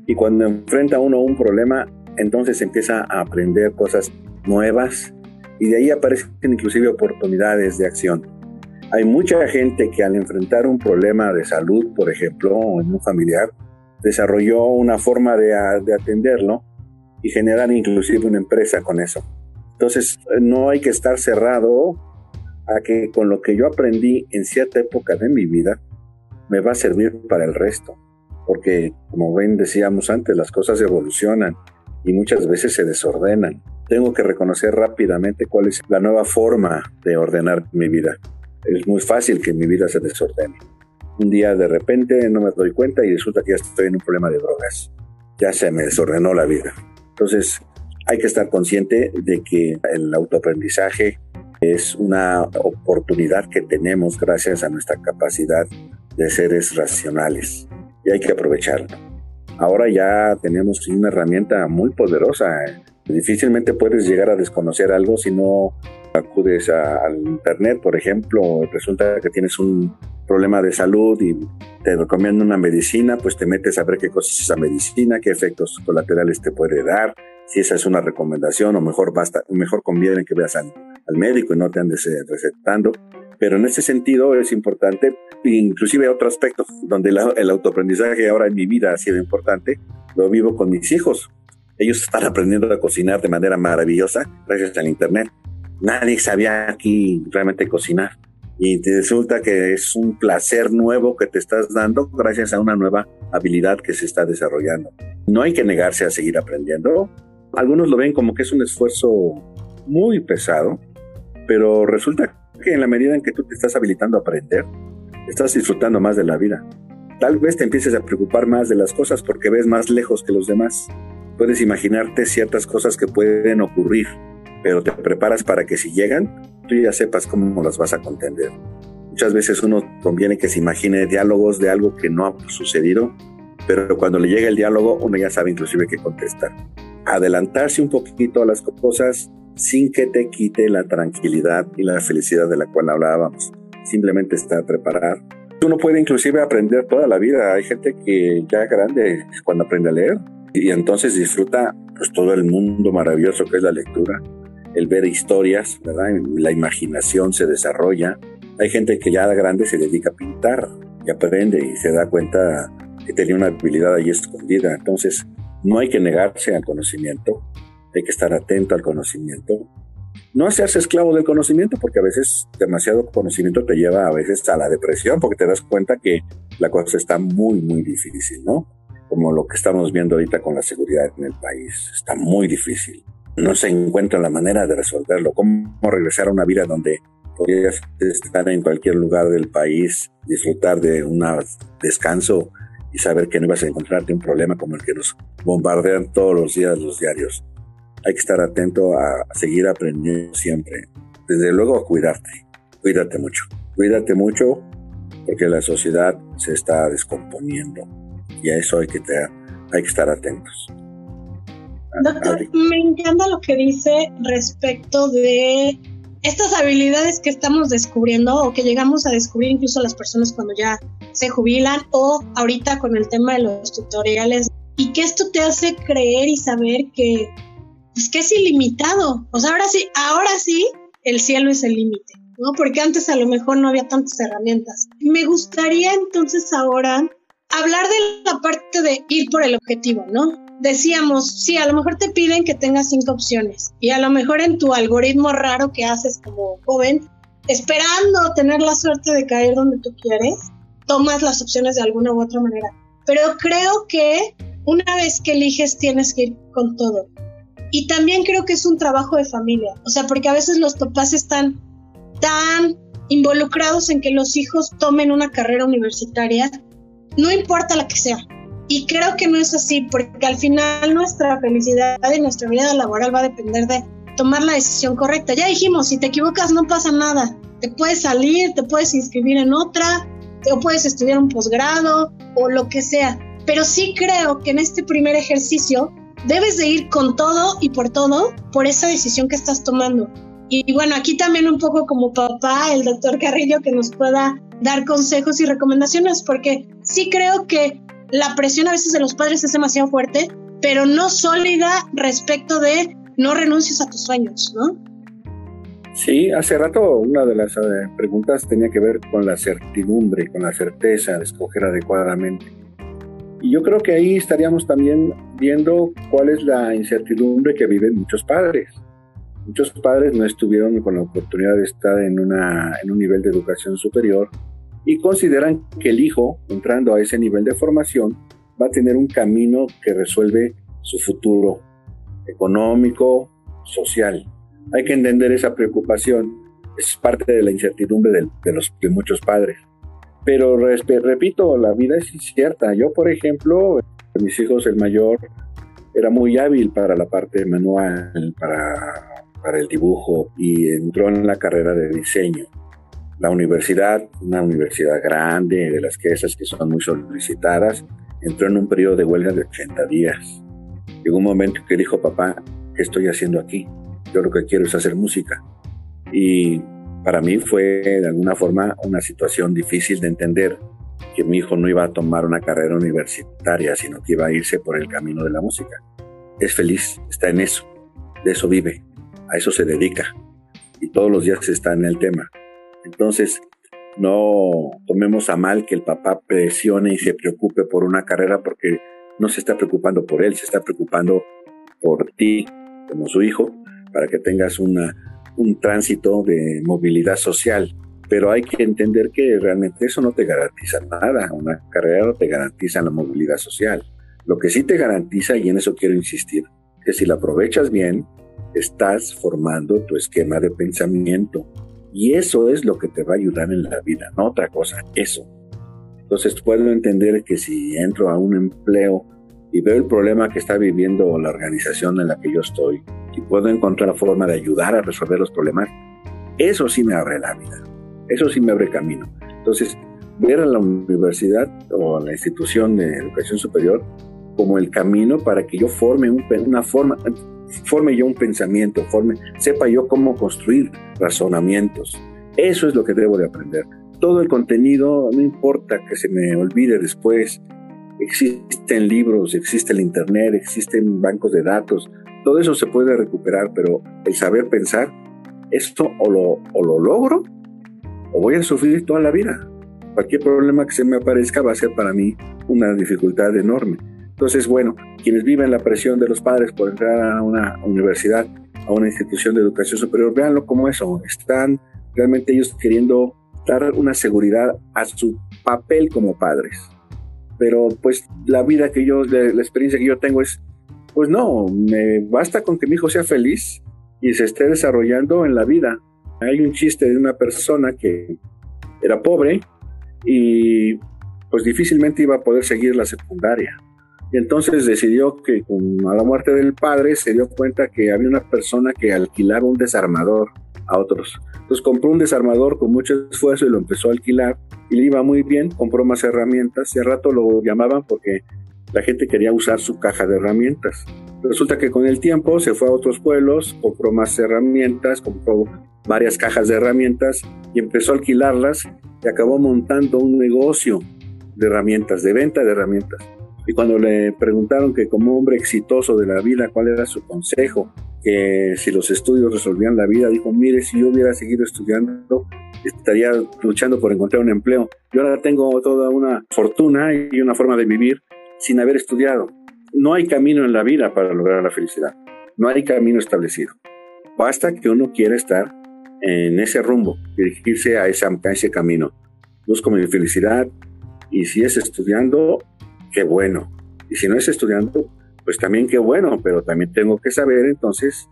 y cuando enfrenta uno un problema, entonces empieza a aprender cosas nuevas y de ahí aparecen inclusive oportunidades de acción. Hay mucha gente que al enfrentar un problema de salud, por ejemplo, en un familiar, desarrolló una forma de, de atenderlo y generar inclusive una empresa con eso. Entonces, no hay que estar cerrado a que con lo que yo aprendí en cierta época de mi vida me va a servir para el resto. Porque, como ven, decíamos antes, las cosas evolucionan y muchas veces se desordenan. Tengo que reconocer rápidamente cuál es la nueva forma de ordenar mi vida. Es muy fácil que mi vida se desordene un día de repente no me doy cuenta y resulta que ya estoy en un problema de drogas. Ya se me desordenó la vida. Entonces, hay que estar consciente de que el autoaprendizaje es una oportunidad que tenemos gracias a nuestra capacidad de seres racionales y hay que aprovecharlo. Ahora ya tenemos una herramienta muy poderosa. Difícilmente puedes llegar a desconocer algo si no acudes al internet, por ejemplo, resulta que tienes un problema de salud y te recomiendan una medicina, pues te metes a ver qué cosa es esa medicina, qué efectos colaterales te puede dar, si esa es una recomendación o mejor basta, mejor conviene que veas al, médico y no te andes eh, recetando. Pero en ese sentido es importante, inclusive otro aspecto donde el autoaprendizaje ahora en mi vida ha sido importante, lo vivo con mis hijos. Ellos están aprendiendo a cocinar de manera maravillosa gracias al Internet. Nadie sabía aquí realmente cocinar y te resulta que es un placer nuevo que te estás dando gracias a una nueva habilidad que se está desarrollando. No hay que negarse a seguir aprendiendo. Algunos lo ven como que es un esfuerzo muy pesado, pero resulta que en la medida en que tú te estás habilitando a aprender, estás disfrutando más de la vida. Tal vez te empieces a preocupar más de las cosas porque ves más lejos que los demás. Puedes imaginarte ciertas cosas que pueden ocurrir, pero te preparas para que si llegan, tú ya sepas cómo las vas a contender. Muchas veces uno conviene que se imagine diálogos de algo que no ha sucedido, pero cuando le llega el diálogo uno ya sabe inclusive qué contestar. Adelantarse un poquito a las cosas sin que te quite la tranquilidad y la felicidad de la cual hablábamos. Simplemente estar preparado. Uno puede inclusive aprender toda la vida. Hay gente que ya grande cuando aprende a leer y entonces disfruta pues todo el mundo maravilloso que es la lectura, el ver historias, ¿verdad? La imaginación se desarrolla. Hay gente que ya grande se dedica a pintar y aprende y se da cuenta que tenía una habilidad ahí escondida. Entonces, no hay que negarse al conocimiento, hay que estar atento al conocimiento. No hacerse esclavo del conocimiento, porque a veces demasiado conocimiento te lleva a veces a la depresión, porque te das cuenta que la cosa está muy, muy difícil, ¿no? Como lo que estamos viendo ahorita con la seguridad en el país, está muy difícil. No se encuentra la manera de resolverlo. ¿Cómo regresar a una vida donde podrías estar en cualquier lugar del país, disfrutar de un descanso y saber que no ibas a encontrarte un problema como el que nos bombardean todos los días los diarios? hay que estar atento a, seguir aprendiendo siempre. Desde luego a cuidarte. Cuídate mucho. Cuídate mucho porque la sociedad se está descomponiendo y a eso hay que, hay que estar atentos. Doctor, me encanta lo que dice respecto de estas habilidades que estamos descubriendo o que llegamos a descubrir incluso las personas cuando ya se jubilan o ahorita con el tema de los tutoriales y que esto te hace creer y saber que es que es ilimitado. O sea, ahora sí, ahora sí, el cielo es el límite, ¿no? Porque antes a lo mejor no había tantas herramientas. Me gustaría entonces ahora hablar de la parte de ir por el objetivo, ¿no? Decíamos, sí, a lo mejor te piden que tengas cinco opciones y a lo mejor en tu algoritmo raro que haces como joven, esperando tener la suerte de caer donde tú quieres, tomas las opciones de alguna u otra manera. Pero creo que una vez que eliges tienes que ir con todo. Y también creo que es un trabajo de familia, o sea, porque a veces los papás están tan involucrados en que los hijos tomen una carrera universitaria, no importa la que sea. Y creo que no es así, porque al final nuestra felicidad y nuestra vida laboral va a depender de tomar la decisión correcta. Ya dijimos, si te equivocas no pasa nada. Te puedes salir, te puedes inscribir en otra, o puedes estudiar un posgrado o lo que sea. Pero sí creo que en este primer ejercicio debes de ir con todo y por todo por esa decisión que estás tomando. Y, bueno, aquí también un poco como papá, el doctor Carrillo, que nos pueda dar consejos y recomendaciones, porque sí creo que la presión a veces de los padres es demasiado fuerte, pero no sólida respecto de no renuncies a tus sueños, ¿no? Sí, hace rato una de las eh, preguntas tenía que ver con la certidumbre, con la certeza de escoger adecuadamente. Y yo creo que ahí estaríamos también viendo cuál es la incertidumbre que viven muchos padres. Muchos padres no estuvieron con la oportunidad de estar en, una, en un nivel de educación superior y consideran que el hijo, entrando a ese nivel de formación, va a tener un camino que resuelve su futuro económico, social. Hay que entender esa preocupación, es parte de la incertidumbre de, los, muchos padres. Pero repito, la vida es incierta. Yo, por ejemplo, mis hijos, el mayor, era muy hábil para la parte manual, para el dibujo y entró en la carrera de diseño. La universidad, una universidad grande, de las que esas que son muy solicitadas, entró en un periodo de huelga de 80 días. Llegó un momento que dijo, papá, ¿qué estoy haciendo aquí? Yo lo que quiero es hacer música. Y para mí fue de alguna forma una situación difícil de entender que mi hijo no iba a tomar una carrera universitaria, sino que iba a irse por el camino de la música. Es feliz, está en eso, de eso vive, a eso se dedica y todos los días está en el tema. Entonces, no tomemos a mal que el papá presione y se preocupe por una carrera porque no se está preocupando por él, se está preocupando por ti como su hijo para que tengas una un tránsito de movilidad social, pero hay que entender que realmente eso no te garantiza nada, una carrera no te garantiza la movilidad social. Lo que sí te garantiza, y en eso quiero insistir, que si la aprovechas bien, estás formando tu esquema de pensamiento. Y eso es lo que te va a ayudar en la vida, no otra cosa, eso. Entonces puedo entender que si entro a un empleo y veo el problema que está viviendo la organización en la que yo estoy y puedo encontrar forma de ayudar a resolver los problemas, eso sí me abre la vida, eso sí me abre camino. Entonces, ver a la universidad o a la institución de educación superior como el camino para que yo forme una forma, forme yo un pensamiento, forme, sepa yo cómo construir razonamientos. Eso es lo que debo de aprender. Todo el contenido, no importa que se me olvide después, existen libros, existe el internet, existen bancos de datos, todo eso se puede recuperar, pero el saber pensar, esto o lo, o lo logro o voy a sufrir toda la vida. Cualquier problema que se me aparezca va a ser para mí una dificultad enorme. Entonces, bueno, quienes viven la presión de los padres por entrar a una universidad, a una institución de educación superior, véanlo como eso. Están realmente ellos queriendo dar una seguridad a su papel como padres. Pero pues la vida que yo, la, experiencia que yo tengo es, pues no, me basta con que mi hijo sea feliz y se esté desarrollando en la vida. Hay un chiste de una persona que era pobre y pues difícilmente iba a poder seguir la secundaria y entonces decidió que a la muerte del padre se dio cuenta que había una persona que alquilaba un desarmador a otros. Entonces compró un desarmador con mucho esfuerzo y lo empezó a alquilar y le iba muy bien, compró más herramientas y al rato lo llamaban porque la gente quería usar su caja de herramientas. Resulta que con el tiempo se fue a otros pueblos, compró más herramientas, compró varias cajas de herramientas y empezó a alquilarlas y acabó montando un negocio de herramientas, de venta de herramientas. Y cuando le preguntaron que como hombre exitoso de la vida, cuál era su consejo, que si los estudios resolvían la vida, dijo, mire, si yo hubiera seguido estudiando, estaría luchando por encontrar un empleo. Yo ahora tengo toda una fortuna y una forma de vivir sin haber estudiado. No hay camino en la vida para lograr la felicidad. No hay camino establecido. Basta que uno quiera estar en ese rumbo, dirigirse a, ese, a ese camino. Busco mi felicidad y si es estudiando, qué bueno. Y si no es estudiando, pues también qué bueno, pero también tengo que saber entonces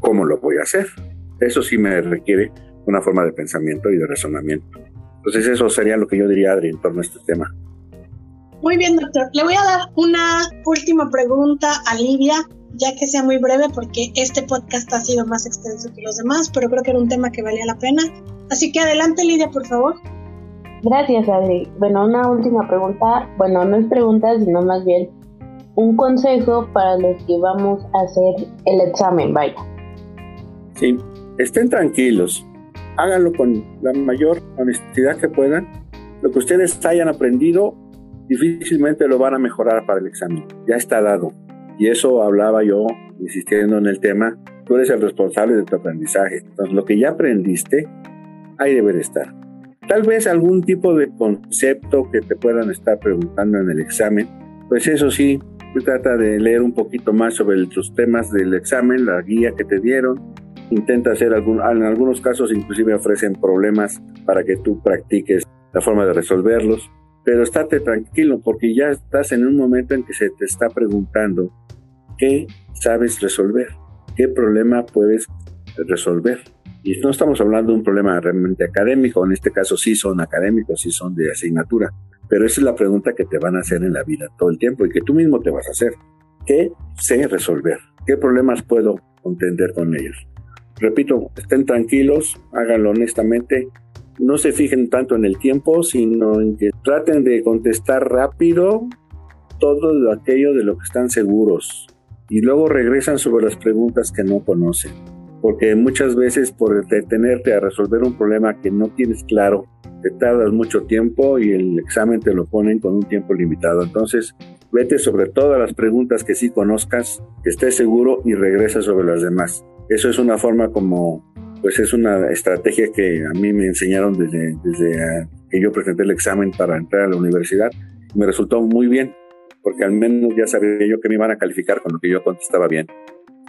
cómo lo voy a hacer. Eso sí me requiere una forma de pensamiento y de razonamiento. Entonces eso sería lo que yo diría, Adri, en torno a este tema. Muy bien, doctor. Le voy a dar una última pregunta a Lidia, ya que sea muy breve, porque este podcast ha sido más extenso que los demás, pero creo que era un tema que valía la pena. Así que adelante, Lidia, por favor. Gracias, Adri. Bueno, una última pregunta. Bueno, no es pregunta, sino más bien un consejo para los que vamos a hacer el examen, vaya. Sí, estén tranquilos. Háganlo con la mayor honestidad que puedan. Lo que ustedes hayan aprendido difícilmente lo van a mejorar para el examen. Ya está dado. Y eso hablaba yo, insistiendo en el tema. Tú eres el responsable de tu aprendizaje. Entonces, lo que ya aprendiste, ahí debe de estar. Tal vez algún tipo de concepto que te puedan estar preguntando en el examen, pues eso sí, trata de leer un poquito más sobre los temas del examen, la guía que te dieron. Intenta hacer algún, en algunos casos inclusive ofrecen problemas para que tú practiques la forma de resolverlos. Pero estate tranquilo porque ya estás en un momento en que se te está preguntando qué sabes resolver, qué problema puedes resolver. Y no estamos hablando de un problema realmente académico, en este caso sí son académicos, sí son de asignatura, pero esa es la pregunta que te van a hacer en la vida todo el tiempo y que tú mismo te vas a hacer. ¿Qué sé resolver? ¿Qué problemas puedo contender con ellos? Repito, estén tranquilos, háganlo honestamente, no se fijen tanto en el tiempo, sino en que traten de contestar rápido todo aquello de lo que están seguros y luego regresan sobre las preguntas que no conocen porque muchas veces por detenerte a resolver un problema que no tienes claro, te tardas mucho tiempo y el examen te lo ponen con un tiempo limitado. Entonces, vete sobre todas las preguntas que sí conozcas, estés seguro y regresa sobre las demás. Eso es una forma como, pues es una estrategia que a mí me enseñaron desde, desde que yo presenté el examen para entrar a la universidad. Me resultó muy bien, porque al menos ya sabía yo que me iban a calificar con lo que yo contestaba bien.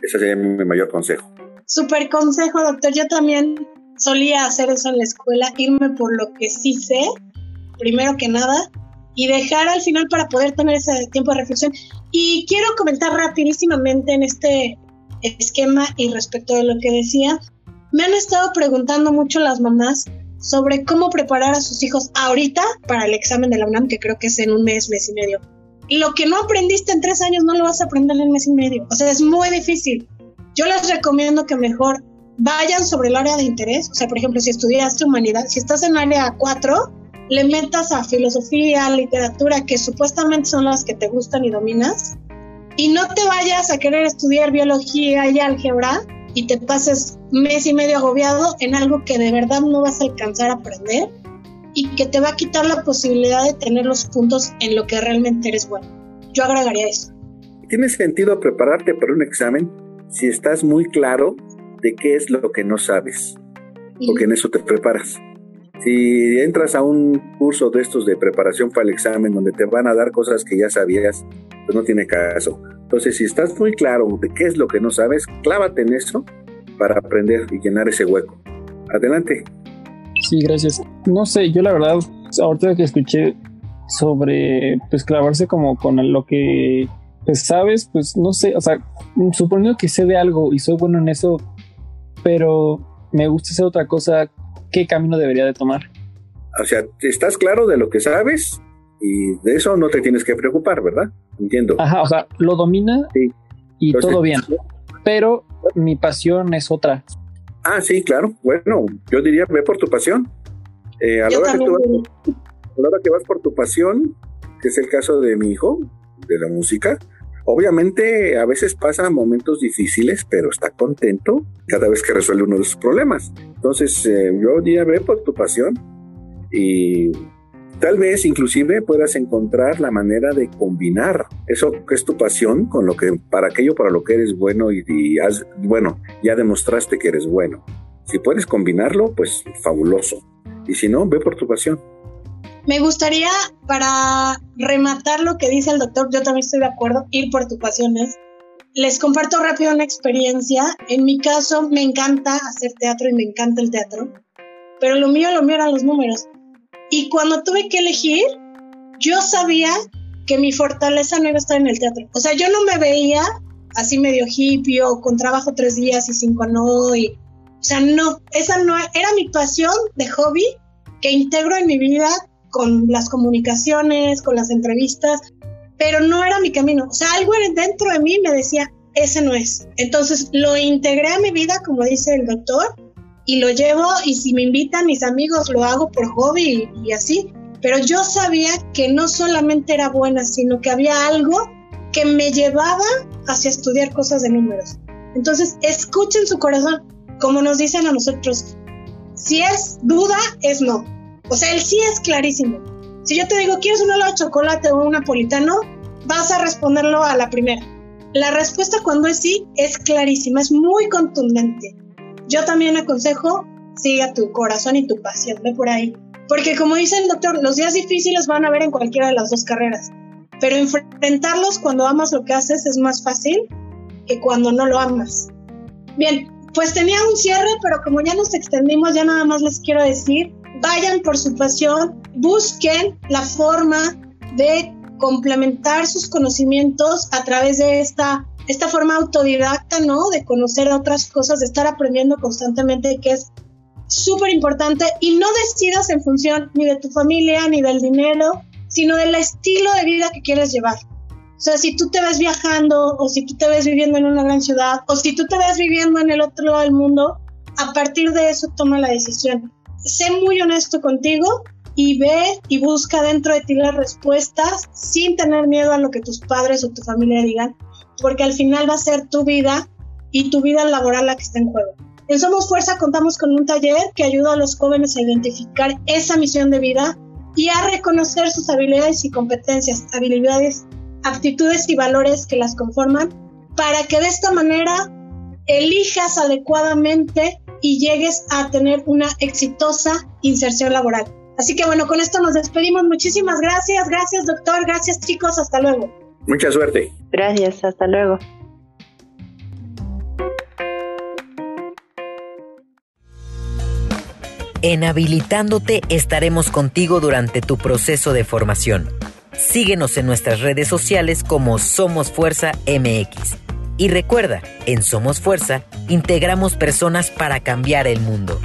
Ese sería mi mayor consejo. Super consejo, doctor. Yo también solía hacer eso en la escuela, irme por lo que sí sé, primero que nada, y dejar al final para poder tener ese tiempo de reflexión. Y quiero comentar rapidísimamente en este esquema y respecto de lo que decía, me han estado preguntando mucho las mamás sobre cómo preparar a sus hijos ahorita para el examen de la UNAM, que creo que es en un mes, mes y medio. Lo que no aprendiste en tres años no lo vas a aprender en un mes y medio. O sea, es muy difícil. Yo les recomiendo que mejor vayan sobre el área de interés. O sea, por ejemplo, si estudiaste humanidad, si estás en área 4, le metas a filosofía, literatura, que supuestamente son las que te gustan y dominas, y no te vayas a querer estudiar biología y álgebra y te pases mes y medio agobiado en algo que de verdad no vas a alcanzar a aprender y que te va a quitar la posibilidad de tener los puntos en lo que realmente eres bueno. Yo agregaría eso. ¿Tiene sentido prepararte para un examen si estás muy claro de qué es lo que no sabes? Porque en eso te preparas. Si entras a un curso de estos de preparación para el examen donde te van a dar cosas que ya sabías, pues no tiene caso. Entonces, si estás muy claro de qué es lo que no sabes, clávate en eso para aprender y llenar ese hueco. Adelante. Sí, gracias. No sé, yo la verdad, ahorita que escuché sobre pues clavarse como con lo que pues sabes, pues no sé, o sea, suponiendo que sé de algo y soy bueno en eso, pero me gusta hacer otra cosa, ¿qué camino debería de tomar? O sea, estás claro de lo que sabes y de eso no te tienes que preocupar, ¿verdad? Entiendo. Ajá, o sea, lo domina y todo bien, pero mi pasión es otra. Ah, sí, claro. Bueno, yo diría, ve por tu pasión. Eh, a, la hora que tú vas, a la hora que vas por tu pasión, que es el caso de mi hijo, de la música, Obviamente a veces pasa momentos difíciles, pero está contento cada vez que resuelve uno de sus problemas. Entonces eh, yo diría, ve por tu pasión y tal vez inclusive puedas encontrar la manera de combinar eso que es tu pasión con lo que para aquello para lo que eres bueno y, bueno ya demostraste que eres bueno. Si puedes combinarlo, pues fabuloso. Y si no, ve por tu pasión. Me gustaría, para rematar lo que dice el doctor, yo también estoy de acuerdo, ir por tu pasiones. Les comparto rápido una experiencia. En mi caso, me encanta hacer teatro y me encanta el teatro, pero lo mío, lo mío eran los números. Y cuando tuve que elegir, yo sabía que mi fortaleza no iba a estar en el teatro. O sea, yo no me veía así medio hippie o con trabajo tres días y cinco no. Y, o sea, no, esa no era mi pasión de hobby que integro en mi vida con las comunicaciones, con las entrevistas, pero no era mi camino. O sea, algo dentro de mí me decía, ese no es. Entonces lo integré a mi vida, como dice el doctor, y lo llevo y si me invitan mis amigos lo hago por hobby y, y así. Pero yo sabía que no solamente era buena, sino que había algo que me llevaba hacia estudiar cosas de números. Entonces, escuchen su corazón, como nos dicen a nosotros. Si es duda, es no. O sea, el sí es clarísimo. Si yo te digo, ¿quieres un helado de chocolate o un napolitano? Vas a responderlo a la primera. La respuesta cuando es sí es clarísima, es muy contundente. Yo también aconsejo, siga tu corazón y tu pasión, ve por ahí. Porque como dice el doctor, los días difíciles van a haber en cualquiera de las dos carreras. Pero enfrentarlos cuando amas lo que haces es más fácil que cuando no lo amas. Bien, pues tenía un cierre, pero como ya nos extendimos, ya nada más les quiero decir vayan por su pasión, busquen la forma de complementar sus conocimientos a través de esta, esta forma autodidacta, ¿no? De conocer otras cosas, de estar aprendiendo constantemente, que es súper importante. Y no decidas en función ni de tu familia, ni del dinero, sino del estilo de vida que quieres llevar. O sea, si tú te ves viajando, o si tú te ves viviendo en una gran ciudad, o si tú te ves viviendo en el otro lado del mundo, a partir de eso toma la decisión sé muy honesto contigo y ve y busca dentro de ti las respuestas sin tener miedo a lo que tus padres o tu familia digan, porque al final va a ser tu vida y tu vida laboral la que está en juego. En Somos Fuerza contamos con un taller que ayuda a los jóvenes a identificar esa misión de vida y a reconocer sus habilidades y competencias, habilidades, aptitudes y valores que las conforman, para que de esta manera elijas adecuadamente y llegues a tener una exitosa inserción laboral. Así que bueno, con esto nos despedimos. Muchísimas gracias, gracias doctor, gracias chicos, hasta luego. Mucha suerte. Gracias, hasta luego. En Habilitándote estaremos contigo durante tu proceso de formación. Síguenos en nuestras redes sociales como Somos Fuerza MX y recuerda, en Somos Fuerza, integramos personas para cambiar el mundo.